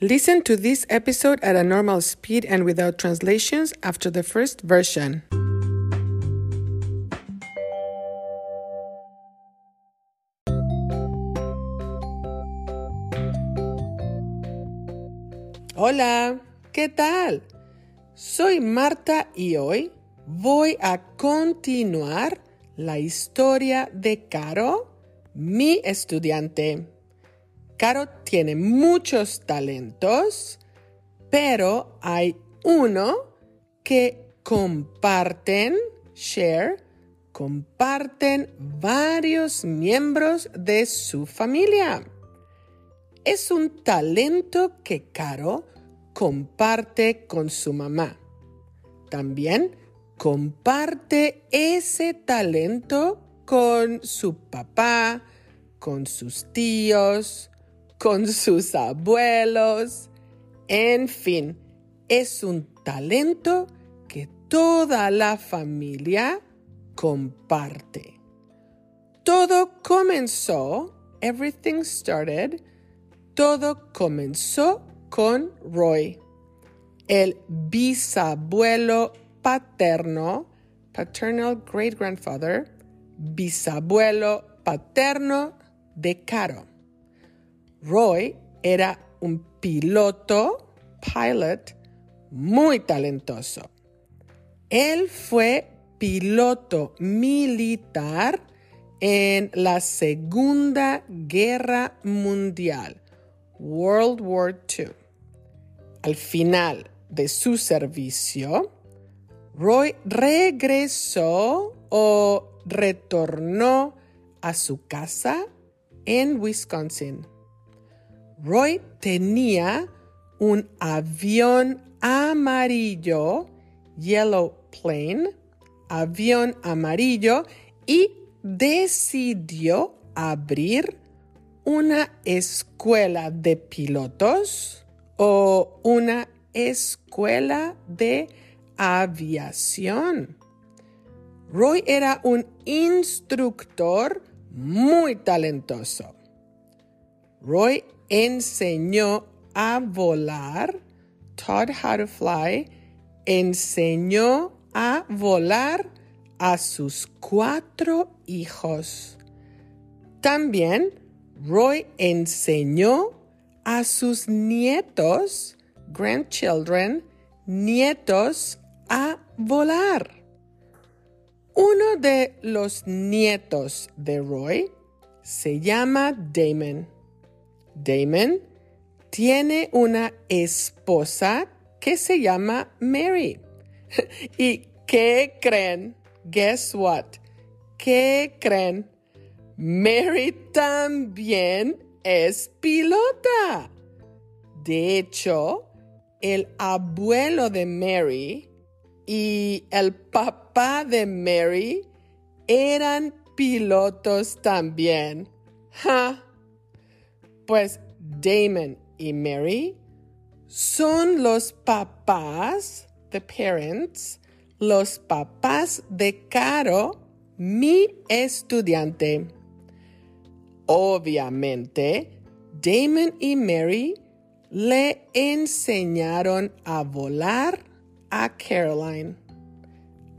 Listen to this episode at a normal speed and without translations after the first version. Hola, ¿qué tal? Soy Marta y hoy voy a continuar la historia de Caro, mi estudiante. Caro tiene muchos talentos, pero hay uno que comparten, share, comparten varios miembros de su familia. Es un talento que Caro comparte con su mamá. También comparte ese talento con su papá, con sus tíos, con sus abuelos. En fin, es un talento que toda la familia comparte. Todo comenzó, everything started, todo comenzó con Roy, el bisabuelo paterno, paternal great grandfather, bisabuelo paterno de Caro. Roy era un piloto, pilot, muy talentoso. Él fue piloto militar en la Segunda Guerra Mundial, World War II. Al final de su servicio, Roy regresó o retornó a su casa en Wisconsin. Roy tenía un avión amarillo, yellow plane, avión amarillo, y decidió abrir una escuela de pilotos o una escuela de aviación. Roy era un instructor muy talentoso. Roy enseñó a volar, taught how to fly, enseñó a volar a sus cuatro hijos. También Roy enseñó a sus nietos, grandchildren, nietos, a volar. Uno de los nietos de Roy se llama Damon. Damon tiene una esposa que se llama Mary. ¿Y qué creen? Guess what? ¿Qué creen? Mary también es pilota. De hecho, el abuelo de Mary y el papá de Mary eran pilotos también. Pues Damon y Mary son los papás, the parents, los papás de Caro, mi estudiante. Obviamente, Damon y Mary le enseñaron a volar a Caroline.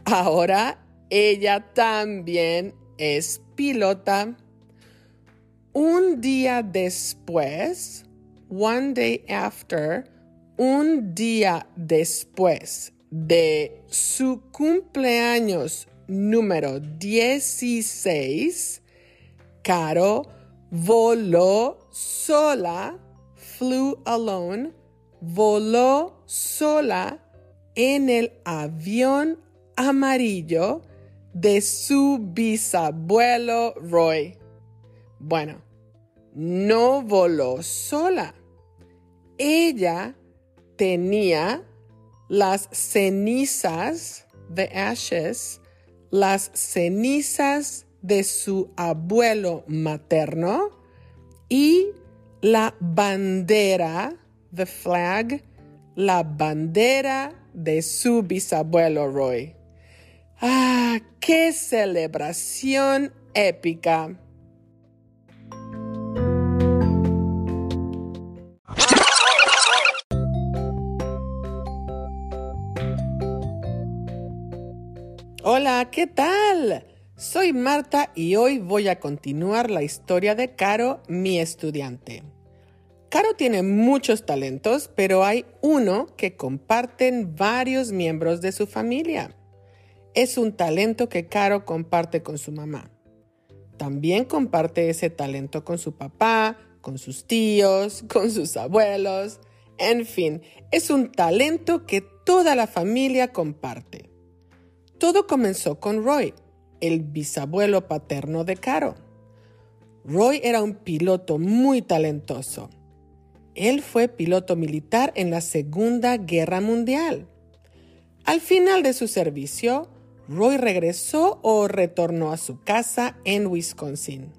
Ahora ella también es pilota. Un día después, one day after, un día después de su cumpleaños número 16, Caro voló sola, flew alone, voló sola en el avión amarillo de su bisabuelo Roy. Bueno, no voló sola. Ella tenía las cenizas, the ashes, las cenizas de su abuelo materno y la bandera, the flag, la bandera de su bisabuelo Roy. ¡Ah, qué celebración épica! Hola, ¿qué tal? Soy Marta y hoy voy a continuar la historia de Caro, mi estudiante. Caro tiene muchos talentos, pero hay uno que comparten varios miembros de su familia. Es un talento que Caro comparte con su mamá. También comparte ese talento con su papá, con sus tíos, con sus abuelos. En fin, es un talento que toda la familia comparte. Todo comenzó con Roy, el bisabuelo paterno de Caro. Roy era un piloto muy talentoso. Él fue piloto militar en la Segunda Guerra Mundial. Al final de su servicio, Roy regresó o retornó a su casa en Wisconsin.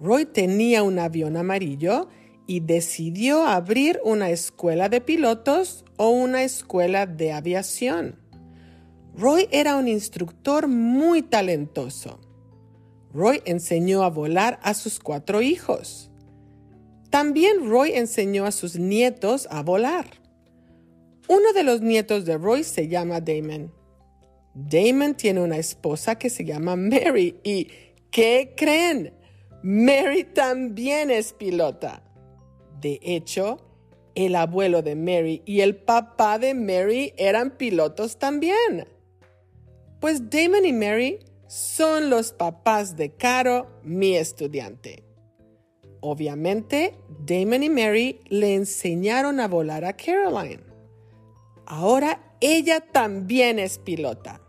Roy tenía un avión amarillo y decidió abrir una escuela de pilotos o una escuela de aviación. Roy era un instructor muy talentoso. Roy enseñó a volar a sus cuatro hijos. También Roy enseñó a sus nietos a volar. Uno de los nietos de Roy se llama Damon. Damon tiene una esposa que se llama Mary y ¿qué creen? Mary también es pilota. De hecho, el abuelo de Mary y el papá de Mary eran pilotos también. Pues Damon y Mary son los papás de Caro, mi estudiante. Obviamente, Damon y Mary le enseñaron a volar a Caroline. Ahora ella también es pilota.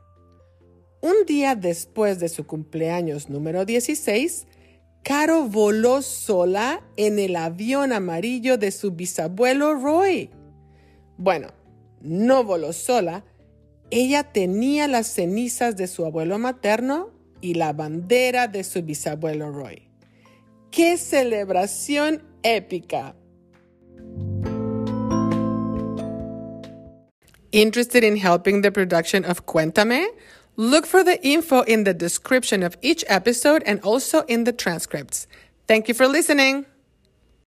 Un día después de su cumpleaños número 16, Caro voló sola en el avión amarillo de su bisabuelo Roy. Bueno, no voló sola, ella tenía las cenizas de su abuelo materno y la bandera de su bisabuelo Roy. ¡Qué celebración épica! Interested in helping the production of Cuéntame? Look for the info in the description of each episode and also in the transcripts. Thank you for listening.